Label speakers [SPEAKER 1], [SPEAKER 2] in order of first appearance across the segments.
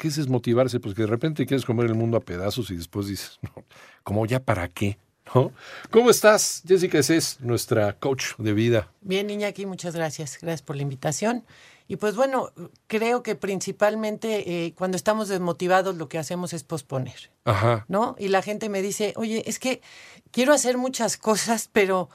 [SPEAKER 1] ¿Qué es desmotivarse? Pues que de repente quieres comer el mundo a pedazos y después dices, no, como ya para qué, ¿no? ¿Cómo estás? Jessica es nuestra coach de vida.
[SPEAKER 2] Bien, Iñaki, muchas gracias. Gracias por la invitación. Y pues bueno, creo que principalmente eh, cuando estamos desmotivados lo que hacemos es posponer.
[SPEAKER 1] Ajá.
[SPEAKER 2] ¿No? Y la gente me dice, oye, es que quiero hacer muchas cosas, pero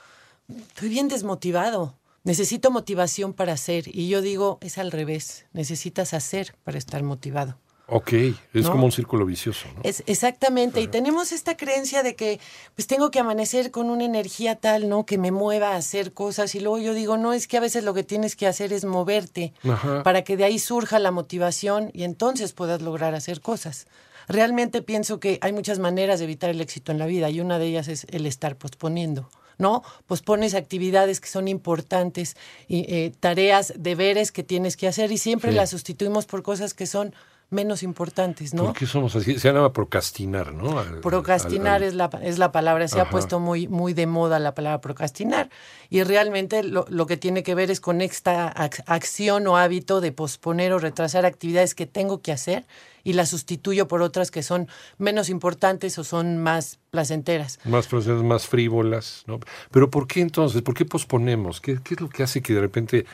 [SPEAKER 2] estoy bien desmotivado. Necesito motivación para hacer. Y yo digo, es al revés. Necesitas hacer para estar motivado.
[SPEAKER 1] Ok, es
[SPEAKER 2] ¿No?
[SPEAKER 1] como un círculo vicioso. ¿no?
[SPEAKER 2] Es, exactamente, y tenemos esta creencia de que pues tengo que amanecer con una energía tal, ¿no? Que me mueva a hacer cosas y luego yo digo, no, es que a veces lo que tienes que hacer es moverte
[SPEAKER 1] Ajá.
[SPEAKER 2] para que de ahí surja la motivación y entonces puedas lograr hacer cosas. Realmente pienso que hay muchas maneras de evitar el éxito en la vida y una de ellas es el estar posponiendo. ¿no? Pospones actividades que son importantes y eh, tareas, deberes que tienes que hacer y siempre
[SPEAKER 1] Sí.
[SPEAKER 2] las sustituimos por cosas que son menos importantes, ¿no?
[SPEAKER 1] ¿Por qué somos así? Se llama procrastinar, ¿no? Al-
[SPEAKER 2] Procrastinar
[SPEAKER 1] al- al-
[SPEAKER 2] es, la, es la palabra, se
[SPEAKER 1] Ajá.
[SPEAKER 2] ha puesto muy, muy de moda la palabra procrastinar y realmente lo, lo que tiene que ver es con esta ac- acción o hábito de posponer o retrasar actividades que tengo que hacer y las sustituyo por otras que son menos importantes o son más placenteras.
[SPEAKER 1] Más procesos, más frívolas, ¿no? Pero ¿por qué entonces? ¿Por qué posponemos? ¿Qué, qué es lo que hace que de repente...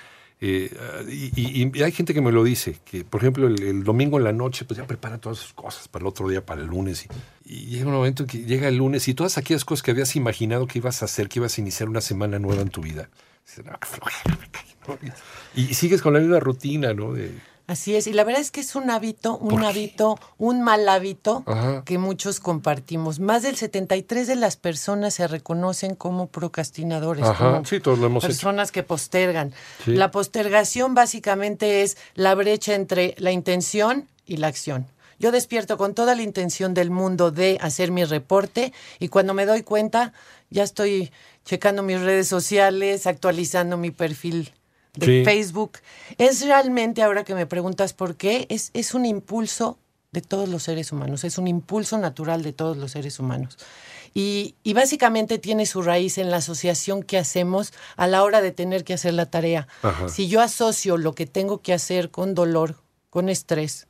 [SPEAKER 1] eh, y, hay gente que me lo dice, que por ejemplo el, domingo en la noche pues ya prepara todas sus cosas para el otro día, para el lunes. Y, y llega un momento en que llega el lunes y todas aquellas cosas que habías imaginado que ibas a hacer, que ibas a iniciar una semana nueva en tu vida. y sigues con la misma rutina, ¿no? De,
[SPEAKER 2] Así es, y la verdad es que es un hábito,
[SPEAKER 1] ¿Por
[SPEAKER 2] un hábito, un mal hábito
[SPEAKER 1] Ajá.
[SPEAKER 2] que muchos compartimos. Más del 73 de las personas se reconocen como procrastinadores,
[SPEAKER 1] Ajá,
[SPEAKER 2] como
[SPEAKER 1] sí, todos lo hemos hecho.
[SPEAKER 2] personas que postergan.
[SPEAKER 1] Sí.
[SPEAKER 2] La postergación básicamente es la brecha entre la intención y la acción. Yo despierto con toda la intención del mundo de hacer mi reporte y cuando me doy cuenta ya estoy checando mis redes sociales, actualizando mi perfil de
[SPEAKER 1] Sí.
[SPEAKER 2] Facebook. Es realmente, ahora que me preguntas por qué, es, es un impulso de todos los seres humanos, es un impulso natural de todos los seres humanos. Y, y básicamente tiene su raíz en la asociación que hacemos a la hora de tener que hacer la tarea.
[SPEAKER 1] Ajá.
[SPEAKER 2] Si yo asocio lo que tengo que hacer con dolor, con estrés,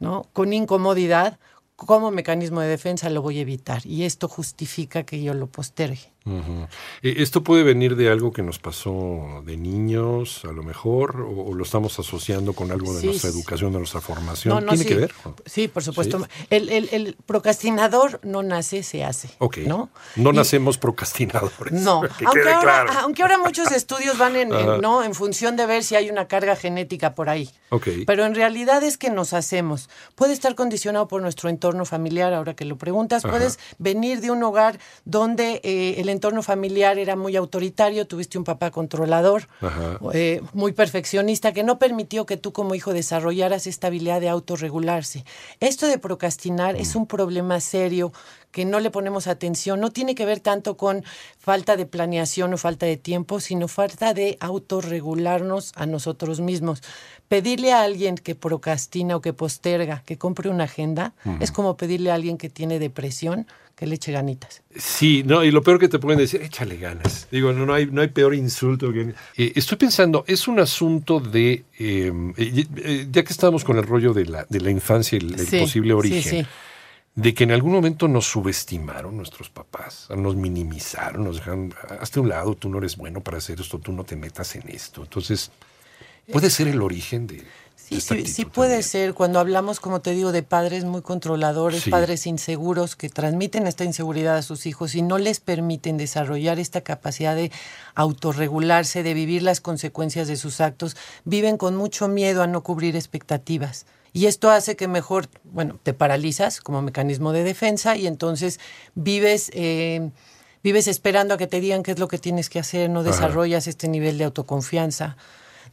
[SPEAKER 2] ¿no? con incomodidad, como mecanismo de defensa lo voy a evitar. Y esto justifica que yo lo postergue.
[SPEAKER 1] Eh, ¿Esto puede venir de algo que nos pasó de niños, a lo mejor, o, o lo estamos asociando con algo de
[SPEAKER 2] Sí,
[SPEAKER 1] nuestra
[SPEAKER 2] sí.
[SPEAKER 1] educación, de nuestra formación?
[SPEAKER 2] No, no,
[SPEAKER 1] ¿Tiene
[SPEAKER 2] sí.
[SPEAKER 1] que ver?
[SPEAKER 2] Sí, por supuesto. El, el- el procrastinador no nace, se hace.
[SPEAKER 1] Ok.
[SPEAKER 2] ¿no?
[SPEAKER 1] No
[SPEAKER 2] Y-
[SPEAKER 1] nacemos procrastinadores.
[SPEAKER 2] No,
[SPEAKER 1] que
[SPEAKER 2] aunque
[SPEAKER 1] quede
[SPEAKER 2] ahora,
[SPEAKER 1] claro.
[SPEAKER 2] aunque ahora muchos estudios van en. ¿no? en función de ver si hay una carga genética por ahí.
[SPEAKER 1] Ok.
[SPEAKER 2] Pero en realidad es que nos hacemos. Puede estar condicionado por nuestro entorno familiar, ahora que lo preguntas.
[SPEAKER 1] Ajá.
[SPEAKER 2] Puedes venir de un hogar donde eh, el entorno familiar era muy autoritario, tuviste un papá controlador, eh, muy perfeccionista, que no permitió que tú como hijo desarrollaras esta habilidad de autorregularse. Esto de procrastinar es un problema serio que no le ponemos atención. No tiene que ver tanto con falta de planeación o falta de tiempo, sino falta de autorregularnos a nosotros mismos. Pedirle a alguien que procrastina o que posterga, que compre una agenda, es como pedirle a alguien que tiene depresión que le eche ganitas.
[SPEAKER 1] Sí, no, y lo peor que te pueden decir, échale ganas. Digo, no, no hay, no hay peor insulto que. Eh, estoy pensando, es un asunto de. eh, eh, eh, ya que estamos con el rollo de la, de la infancia y el, el
[SPEAKER 2] Sí,
[SPEAKER 1] posible
[SPEAKER 2] sí,
[SPEAKER 1] origen.
[SPEAKER 2] sí.
[SPEAKER 1] De que en algún momento nos subestimaron nuestros papás, nos minimizaron, nos dejaron, hazte un lado, tú no eres bueno para hacer esto, tú no te metas en esto. Entonces, puede ser el origen de...
[SPEAKER 2] Sí, sí, puede
[SPEAKER 1] también.
[SPEAKER 2] ser. Cuando hablamos, como te digo, de padres muy controladores,
[SPEAKER 1] Sí.
[SPEAKER 2] padres inseguros que transmiten esta inseguridad a sus hijos y no les permiten desarrollar esta capacidad de autorregularse, de vivir las consecuencias de sus actos, viven con mucho miedo a no cubrir expectativas. Y esto hace que mejor, bueno, te paralizas como mecanismo de defensa y entonces vives... eh, Vives esperando a que te digan qué es lo que tienes que hacer, no
[SPEAKER 1] Ajá.
[SPEAKER 2] desarrollas este nivel de autoconfianza,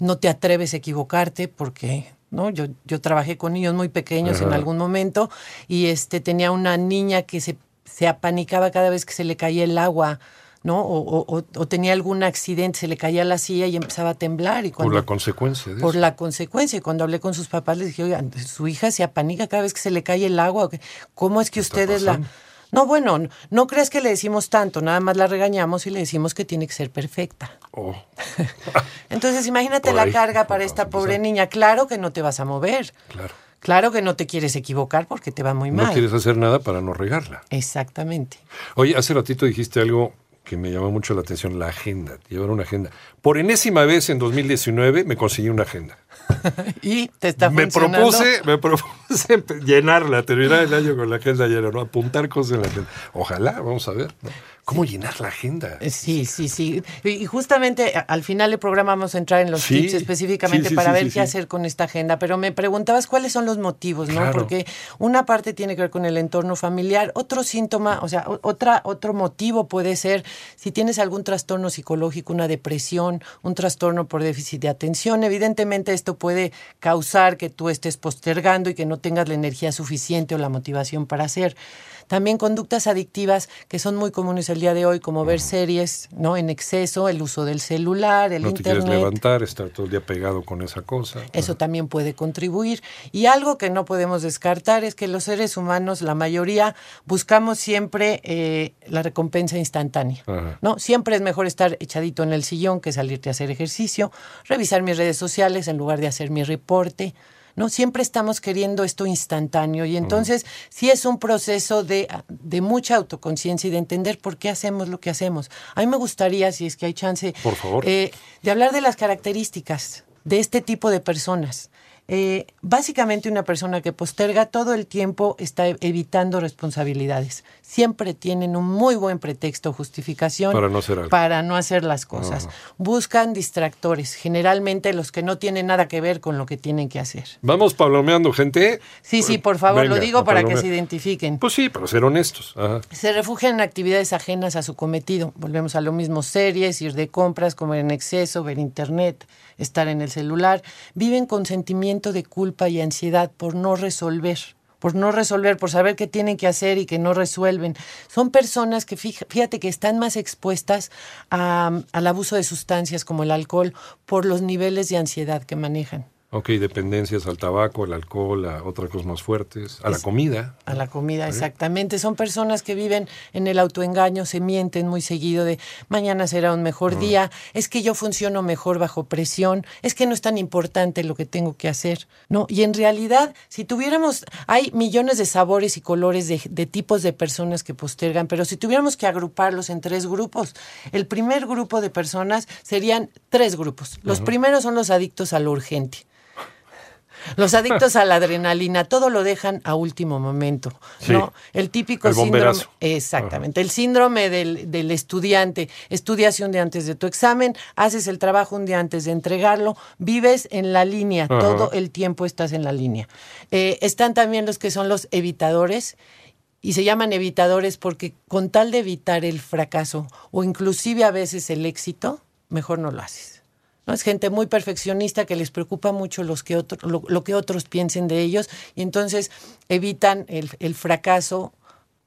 [SPEAKER 2] no te atreves a equivocarte porque no yo yo trabajé con niños muy pequeños en algún momento y este tenía una niña que se, se apanicaba cada vez que se le caía el agua no o, o- o- o tenía algún accidente se le caía la silla y empezaba a temblar y
[SPEAKER 1] Por la consecuencia de
[SPEAKER 2] por
[SPEAKER 1] eso.
[SPEAKER 2] la consecuencia. Y cuando hablé con sus papás, les dije, oigan, su hija se apanica cada vez que se le cae el agua. ¿Cómo es que ustedes la...? No, bueno, no, no creas que le decimos tanto, nada más la regañamos y le decimos que tiene que ser perfecta.
[SPEAKER 1] Oh,
[SPEAKER 2] Entonces, imagínate la carga para esta pobre niña. Claro que no te vas a mover.
[SPEAKER 1] claro.
[SPEAKER 2] Claro que no te quieres equivocar porque te va muy
[SPEAKER 1] No
[SPEAKER 2] mal.
[SPEAKER 1] quieres hacer nada para no regarla.
[SPEAKER 2] Exactamente.
[SPEAKER 1] Oye, hace ratito dijiste algo que me llamó mucho la atención, la agenda, llevar una agenda. Por enésima vez en 2019 me conseguí una agenda.
[SPEAKER 2] Y te está
[SPEAKER 1] me propuse, me propuse llenarla, terminar el año con la agenda llena, ¿no? Apuntar cosas en la agenda. Ojalá, vamos a ver, ¿no? ¿Cómo llenar la agenda?
[SPEAKER 2] Eh, Sí, sí, sí. Y justamente al final del programa vamos a entrar en los
[SPEAKER 1] Sí,
[SPEAKER 2] tips específicamente
[SPEAKER 1] sí, sí,
[SPEAKER 2] para ver qué hacer con esta agenda. Pero me preguntabas cuáles son los motivos, ¿no?
[SPEAKER 1] Claro.
[SPEAKER 2] Porque una parte tiene que ver con el entorno familiar, otro síntoma, o sea, otra, otro motivo puede ser si tienes algún trastorno psicológico, una depresión, un trastorno por déficit de atención. Evidentemente esto puede causar que tú estés postergando y que no tengas la energía suficiente o la motivación para hacer. También conductas adictivas que son muy comunes el día de hoy, como ver series, ¿no? En exceso, el uso del celular, el
[SPEAKER 1] no te quieres
[SPEAKER 2] internet.
[SPEAKER 1] levantar, estar todo el día pegado con esa cosa.
[SPEAKER 2] Eso también puede contribuir. Y algo que no podemos descartar es que los seres humanos, la mayoría, buscamos siempre eh, la recompensa instantánea.
[SPEAKER 1] Ajá.
[SPEAKER 2] ¿no? Siempre es mejor estar echadito en el sillón que salirte a hacer ejercicio, revisar mis redes sociales en lugar de hacer mi reporte. ¿No? Siempre estamos queriendo esto instantáneo y entonces sí es un proceso de, de mucha autoconciencia y de entender por qué hacemos lo que hacemos. A mí me gustaría, si es que hay chance,
[SPEAKER 1] Por favor.
[SPEAKER 2] eh, de hablar de las características de este tipo de personas. Eh, básicamente una persona que posterga todo el tiempo está e- evitando responsabilidades. Siempre tienen un muy buen pretexto o justificación
[SPEAKER 1] Para no hacer algo.
[SPEAKER 2] para no hacer las cosas. Buscan distractores, generalmente los que no tienen nada que ver con lo que tienen que hacer.
[SPEAKER 1] Vamos palomeando, gente.
[SPEAKER 2] Sí, sí, por favor, lo digo para que se identifiquen.
[SPEAKER 1] Pues sí, para ser honestos. Ajá.
[SPEAKER 2] Se refugian en actividades ajenas a su cometido. Volvemos a lo mismo, series, ir de compras, comer en exceso, ver internet, estar en el celular. Viven con de culpa y ansiedad por no resolver por no resolver, por saber qué tienen que hacer y que no resuelven. Son personas que, fíjate, que están más expuestas a- al abuso de sustancias como el alcohol por los niveles de ansiedad que manejan.
[SPEAKER 1] Ok, dependencias al tabaco, al alcohol, a otras cosas más fuertes, a la comida.
[SPEAKER 2] A la comida, exactamente. Son personas que viven en el autoengaño, se mienten muy seguido de mañana será un mejor día, es que yo funciono mejor bajo presión, es que no es tan importante lo que tengo que hacer, ¿no? Y en realidad, si tuviéramos, hay millones de sabores y colores de, de tipos de personas que postergan, pero si tuviéramos que agruparlos en tres grupos, el primer grupo de personas serían tres grupos. Los primeros son los adictos a lo urgente. Los adictos a la adrenalina, todo lo dejan a último momento,
[SPEAKER 1] Sí.
[SPEAKER 2] ¿no? El típico
[SPEAKER 1] El
[SPEAKER 2] síndrome. Exactamente. El síndrome del, del estudiante. Estudias un día antes de tu examen, haces el trabajo un día antes de entregarlo, vives en la línea,
[SPEAKER 1] Ajá.
[SPEAKER 2] todo el tiempo estás en la línea. Eh, están también los que son los evitadores. Y se llaman evitadores porque con tal de evitar el fracaso o inclusive a veces el éxito, mejor no lo haces. ¿No? Es gente muy perfeccionista que les preocupa mucho los que otro- lo, lo que otros piensen de ellos y entonces evitan el, el fracaso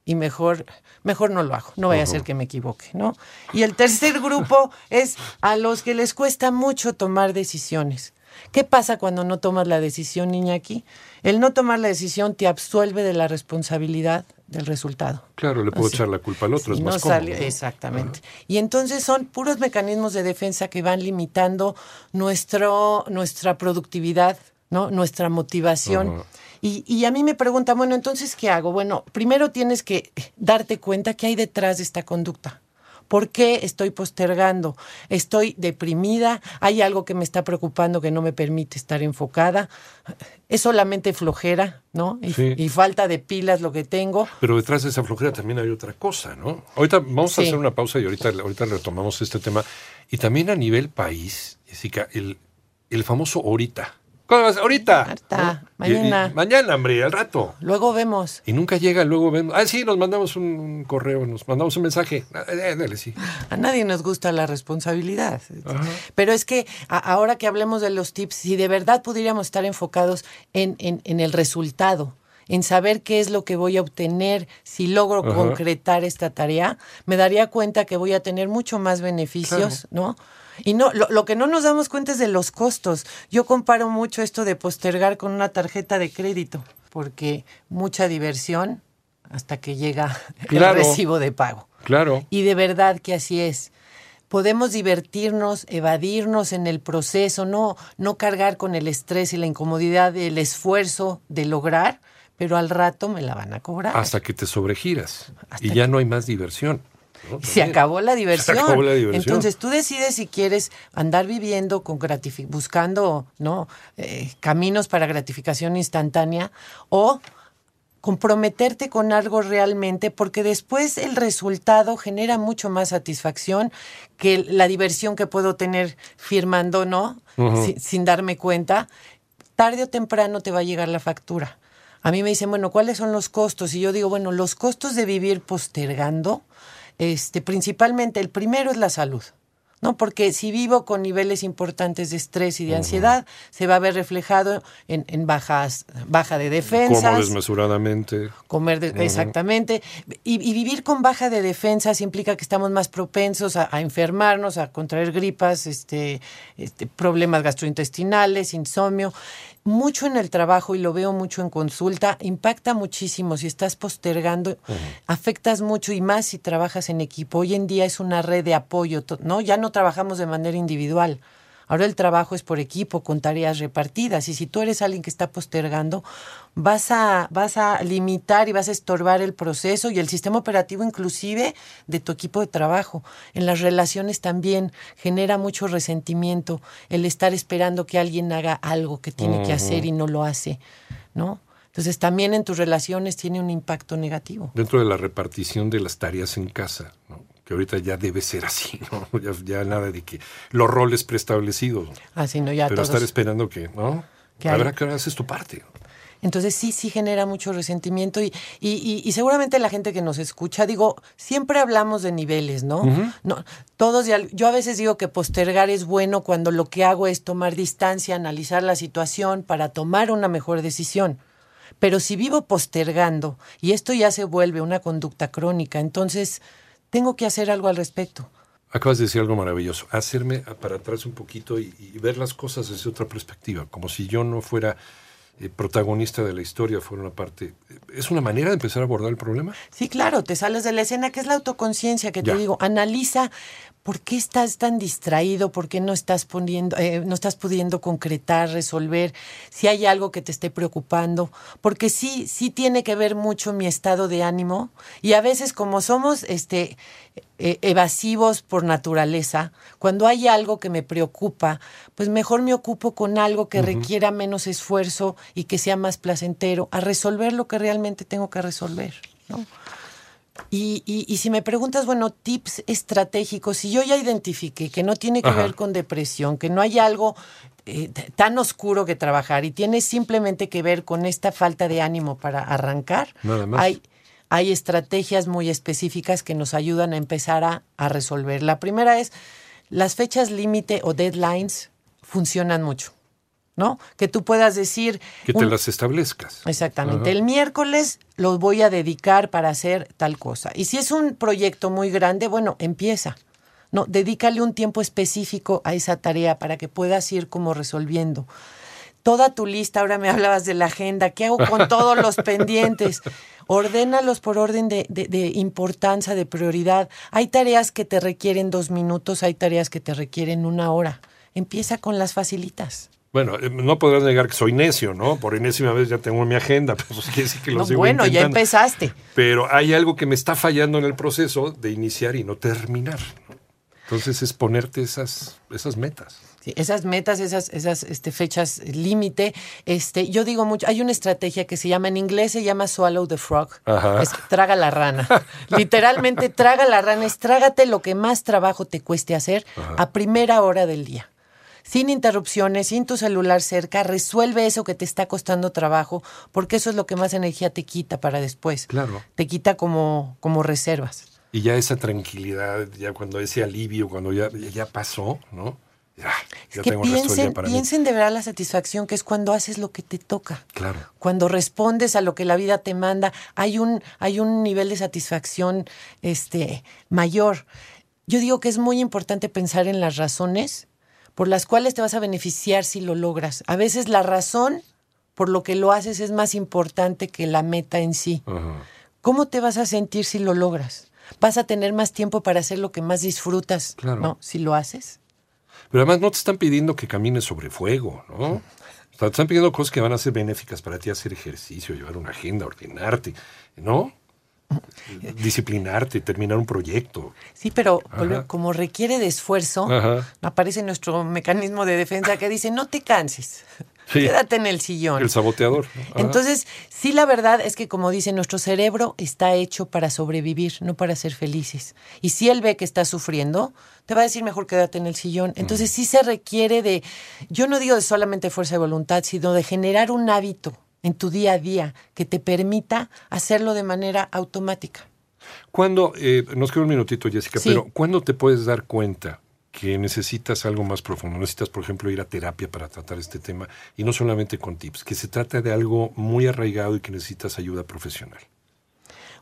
[SPEAKER 2] y mejor, mejor no lo hago, no vaya a ser que me equivoque, ¿no? Y el tercer grupo es a los que les cuesta mucho tomar decisiones. ¿Qué pasa cuando no tomas la decisión, niña, aquí? El no tomar la decisión te absuelve de la responsabilidad del resultado.
[SPEAKER 1] Claro, le puedo echar la culpa al otro,
[SPEAKER 2] Si
[SPEAKER 1] es
[SPEAKER 2] no
[SPEAKER 1] más cómodo.
[SPEAKER 2] sale-
[SPEAKER 1] ¿no?
[SPEAKER 2] exactamente. Y entonces son puros mecanismos de defensa que van limitando nuestro, nuestra productividad, ¿no? nuestra motivación. Y, y a mí me preguntan, bueno, entonces, ¿qué hago? Bueno, primero tienes que darte cuenta qué hay detrás de esta conducta. ¿Por qué estoy postergando? ¿Estoy deprimida? ¿Hay algo que me está preocupando que no me permite estar enfocada? ¿Es solamente flojera, no? Y,
[SPEAKER 1] Sí.
[SPEAKER 2] y falta de pilas lo que tengo.
[SPEAKER 1] Pero detrás de esa flojera también hay otra cosa, ¿no? Ahorita vamos a hacer una pausa y ahorita, ahorita retomamos este tema. Y también a nivel país, Jessica, el, el famoso ahorita. ¿Cómo vas? Ahorita.
[SPEAKER 2] Mañana.
[SPEAKER 1] mañana, hombre, al rato.
[SPEAKER 2] Luego vemos.
[SPEAKER 1] Y nunca llega, luego vemos. Ah, sí, nos mandamos un, un correo, nos mandamos un mensaje. Ah, eh, dale, sí.
[SPEAKER 2] A nadie nos gusta la responsabilidad.
[SPEAKER 1] Ajá.
[SPEAKER 2] Pero es que a- ahora que hablemos de los tips, si de verdad pudiéramos estar enfocados en, en- en el resultado, en saber qué es lo que voy a obtener si logro
[SPEAKER 1] Ajá.
[SPEAKER 2] concretar esta tarea, me daría cuenta que voy a tener mucho más beneficios, ¿no? Y no, lo, lo que no nos damos cuenta es de los costos. Yo comparo mucho esto de postergar con una tarjeta de crédito, porque mucha diversión hasta que llega
[SPEAKER 1] Claro.
[SPEAKER 2] el recibo de pago.
[SPEAKER 1] Claro.
[SPEAKER 2] Y de verdad que así es. Podemos divertirnos, evadirnos en el proceso, no, no cargar con el estrés y la incomodidad del esfuerzo de lograr, pero al rato me la van a cobrar.
[SPEAKER 1] Hasta que te sobregiras.
[SPEAKER 2] Hasta
[SPEAKER 1] y ya no hay más diversión. ¿No?
[SPEAKER 2] Se acabó la diversión.
[SPEAKER 1] acabó la diversión.
[SPEAKER 2] Entonces tú decides si quieres andar viviendo con buscando no Eh, caminos para gratificación instantánea o comprometerte con algo realmente porque después el resultado genera mucho más satisfacción que la diversión que puedo tener firmando no sin, sin darme cuenta. Tarde o temprano te va a llegar la factura. A mí me dicen bueno cuáles son los costos y yo digo bueno los costos de vivir postergando este principalmente el primero es la salud ¿no? Porque si vivo con niveles importantes de estrés y de ansiedad, se va a ver reflejado en, en bajas, baja de defensas.
[SPEAKER 1] Como desmesuradamente.
[SPEAKER 2] Comer de- exactamente. Y, y vivir con baja de defensas implica que estamos más propensos a, a enfermarnos, a contraer gripas, este, este, problemas gastrointestinales, insomnio. Mucho en el trabajo, y lo veo mucho en consulta, impacta muchísimo. Si estás postergando, afectas mucho y más si trabajas en equipo. Hoy en día es una red de apoyo, ¿no? Ya no trabajamos de manera individual. Ahora el trabajo es por equipo, con tareas repartidas. Y si tú eres alguien que está postergando, vas a, vas a limitar y vas a estorbar el proceso y el sistema operativo inclusive de tu equipo de trabajo. En las relaciones también genera mucho resentimiento el estar esperando que alguien haga algo que tiene que hacer y no lo hace, ¿no? Entonces también en tus relaciones tiene un impacto negativo.
[SPEAKER 1] Dentro de la repartición de las tareas en casa, ¿no? Que ahorita ya debe ser así, ¿no? ya, ya nada de que los roles preestablecidos.
[SPEAKER 2] Así no ya
[SPEAKER 1] pero
[SPEAKER 2] todos.
[SPEAKER 1] estar esperando que, ¿no?
[SPEAKER 2] Que
[SPEAKER 1] qué hora haces tu parte.
[SPEAKER 2] Entonces sí, sí genera mucho resentimiento y, y, y- y seguramente la gente que nos escucha, digo, siempre hablamos de niveles, ¿no? no todos, yo a veces digo que postergar es bueno cuando lo que hago es tomar distancia, analizar la situación para tomar una mejor decisión. Pero si vivo postergando y esto ya se vuelve una conducta crónica, entonces tengo que hacer algo al respecto.
[SPEAKER 1] Acabas de decir algo maravilloso, hacerme para atrás un poquito y, y ver las cosas desde otra perspectiva, como si yo no fuera eh, protagonista de la historia, fuera una parte. ¿Es una manera de empezar a abordar el problema?
[SPEAKER 2] Sí, claro, te sales de la escena, que es la autoconciencia que
[SPEAKER 1] Ya.
[SPEAKER 2] te digo. Analiza por qué estás tan distraído, por qué no estás poniendo, eh, no estás pudiendo concretar, resolver, si hay algo que te esté preocupando, porque sí, sí tiene que ver mucho mi estado de ánimo y a veces como somos, este, eh, evasivos por naturaleza, cuando hay algo que me preocupa, pues mejor me ocupo con algo que requiera menos esfuerzo y que sea más placentero, a resolver lo que realmente tengo que resolver, ¿no? Y, y- y si me preguntas, bueno, tips estratégicos, si yo ya identifiqué que no tiene que
[SPEAKER 1] Ajá.
[SPEAKER 2] ver con depresión, que no hay algo eh, tan oscuro que trabajar y tiene simplemente que ver con esta falta de ánimo para arrancar,
[SPEAKER 1] Nada más.
[SPEAKER 2] hay, hay estrategias muy específicas que nos ayudan a empezar a, a resolver. La primera es, las fechas límite o deadlines funcionan mucho, ¿no? Que tú puedas decir...
[SPEAKER 1] Que te
[SPEAKER 2] un-
[SPEAKER 1] las establezcas.
[SPEAKER 2] Exactamente.
[SPEAKER 1] Ajá.
[SPEAKER 2] El miércoles los voy a dedicar para hacer tal cosa. Y si es un proyecto muy grande, bueno, empieza. No, dedícale un tiempo específico a esa tarea para que puedas ir como resolviendo. Toda tu lista, ahora me hablabas de la agenda, ¿qué hago con todos los pendientes? Ordénalos por orden de, de- de importancia, de prioridad. Hay tareas que te requieren dos minutos, hay tareas que te requieren una hora. Empieza con las facilitas.
[SPEAKER 1] Bueno, eh, no podrás negar que soy necio, ¿no? Por enésima vez ya tengo mi agenda, pero pues quiere decir que lo
[SPEAKER 2] No,
[SPEAKER 1] sigo
[SPEAKER 2] bueno, ya empezaste.
[SPEAKER 1] Pero hay algo que me está fallando en el proceso de iniciar y no terminar. Entonces es ponerte esas, esas metas.
[SPEAKER 2] Sí, esas metas, esas, esas este, fechas límite, este, yo digo mucho, hay una estrategia que se llama, en inglés se llama swallow the frog,
[SPEAKER 1] Ajá.
[SPEAKER 2] es traga la rana. Literalmente traga la rana, es trágate lo que más trabajo te cueste hacer a primera hora del día. Sin interrupciones, sin tu celular cerca, resuelve eso que te está costando trabajo, porque eso es lo que más energía te quita para después.
[SPEAKER 1] Claro.
[SPEAKER 2] Te quita como, como reservas.
[SPEAKER 1] Y ya esa tranquilidad, ya cuando ese alivio, cuando ya, ya, pasó, ¿no? Ya, ya
[SPEAKER 2] que
[SPEAKER 1] tengo
[SPEAKER 2] piensen,
[SPEAKER 1] mí.
[SPEAKER 2] piensen de verdad la satisfacción que es cuando haces lo que te toca.
[SPEAKER 1] Claro.
[SPEAKER 2] Cuando respondes a lo que la vida te manda, hay un, hay un nivel de satisfacción este, mayor. Yo digo que es muy importante pensar en las razones por las cuales te vas a beneficiar si lo logras. A veces la razón por lo que lo haces es más importante que la meta en sí.
[SPEAKER 1] Ajá.
[SPEAKER 2] ¿Cómo te vas a sentir si lo logras? Vas a tener más tiempo para hacer lo que más disfrutas,
[SPEAKER 1] Claro.
[SPEAKER 2] ¿no? Si lo haces.
[SPEAKER 1] Pero además no te están pidiendo que camines sobre fuego, ¿no? Te están pidiendo cosas que van a ser benéficas para ti, hacer ejercicio, llevar una agenda, ordenarte, ¿no? Disciplinarte, terminar un proyecto.
[SPEAKER 2] Sí, pero
[SPEAKER 1] Ajá.
[SPEAKER 2] como requiere de esfuerzo,
[SPEAKER 1] Ajá.
[SPEAKER 2] aparece nuestro mecanismo de defensa que dice, no te canses,
[SPEAKER 1] Sí.
[SPEAKER 2] quédate en el sillón.
[SPEAKER 1] El saboteador.
[SPEAKER 2] Entonces, sí, la verdad es que, como dice, nuestro cerebro está hecho para sobrevivir, no para ser felices. Y si él ve que estás sufriendo, te va a decir mejor quédate en el sillón. Entonces, sí se requiere de, yo no digo de solamente fuerza de voluntad, sino de generar un hábito en tu día a día que te permita hacerlo de manera automática.
[SPEAKER 1] ¿Cuándo, eh, nos queda un minutito, Jessica,
[SPEAKER 2] Sí.
[SPEAKER 1] pero ¿cuándo te puedes dar cuenta que necesitas algo más profundo? Necesitas, por ejemplo, ir a terapia para tratar este tema y no solamente con tips, que se trata de algo muy arraigado y que necesitas ayuda profesional.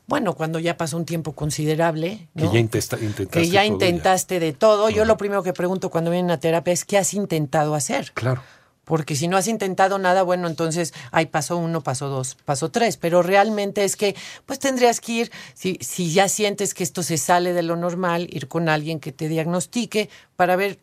[SPEAKER 2] Bueno, cuando ya pasó un tiempo considerable,
[SPEAKER 1] Que ya intentaste.
[SPEAKER 2] que ya
[SPEAKER 1] todo
[SPEAKER 2] intentaste de todo. Yo lo primero que pregunto cuando vienen a terapia es ¿qué has intentado hacer?
[SPEAKER 1] Claro.
[SPEAKER 2] Porque si no has intentado nada, bueno, entonces, ay, pasó uno, pasó dos, pasó tres. Pero realmente es que, pues tendrías que ir, si, si ya sientes que esto se sale de lo normal, ir con alguien que te diagnostique para ver,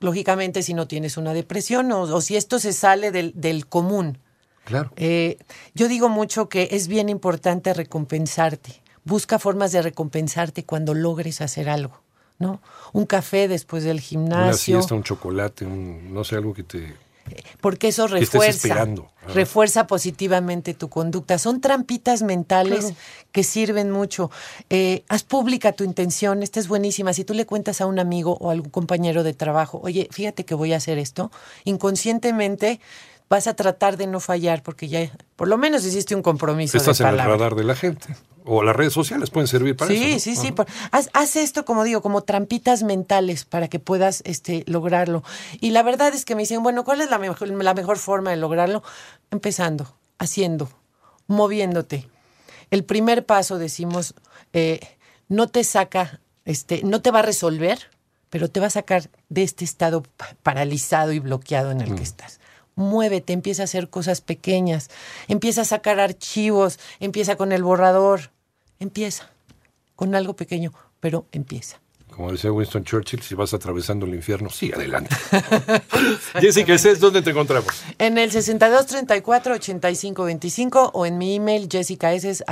[SPEAKER 2] lógicamente, si no tienes una depresión o, o si esto se sale del, del común.
[SPEAKER 1] Claro.
[SPEAKER 2] Eh, yo digo mucho que es bien importante recompensarte. Busca formas de recompensarte cuando logres hacer algo, ¿no? Un café después del
[SPEAKER 1] Una
[SPEAKER 2] gimnasio.
[SPEAKER 1] siesta, un chocolate, un, no sé, algo que te...
[SPEAKER 2] porque eso refuerza, refuerza positivamente tu conducta. Son trampitas mentales que sirven mucho. Eh, haz pública tu intención, esta es buenísima. Si tú le cuentas a un amigo o a algún compañero de trabajo, oye, fíjate que voy a hacer esto, inconscientemente vas a tratar de no fallar porque ya, por lo menos hiciste un compromiso
[SPEAKER 1] Estás
[SPEAKER 2] de
[SPEAKER 1] en el radar de la gente. O las redes sociales pueden servir para
[SPEAKER 2] sí,
[SPEAKER 1] eso. ¿no?
[SPEAKER 2] Sí, sí, por- haz, haz esto, como digo, como trampitas mentales para que puedas este, lograrlo. Y la verdad es que me dicen, bueno, ¿cuál es la mejor, la mejor forma de lograrlo? Empezando, haciendo, moviéndote. El primer paso, decimos, eh, no te saca, este, no te va a resolver, pero te va a sacar de este estado pa- paralizado y bloqueado en el
[SPEAKER 1] Mm.
[SPEAKER 2] que estás. Muévete, empieza a hacer cosas pequeñas, empieza a sacar archivos, empieza con el borrador, empieza con algo pequeño, pero empieza.
[SPEAKER 1] Como decía Winston Churchill, si vas atravesando el infierno, sí, adelante. Jessica, ¿ese es dónde te encontramos?
[SPEAKER 2] En el 62 34 85 25 o en mi email jessicaeses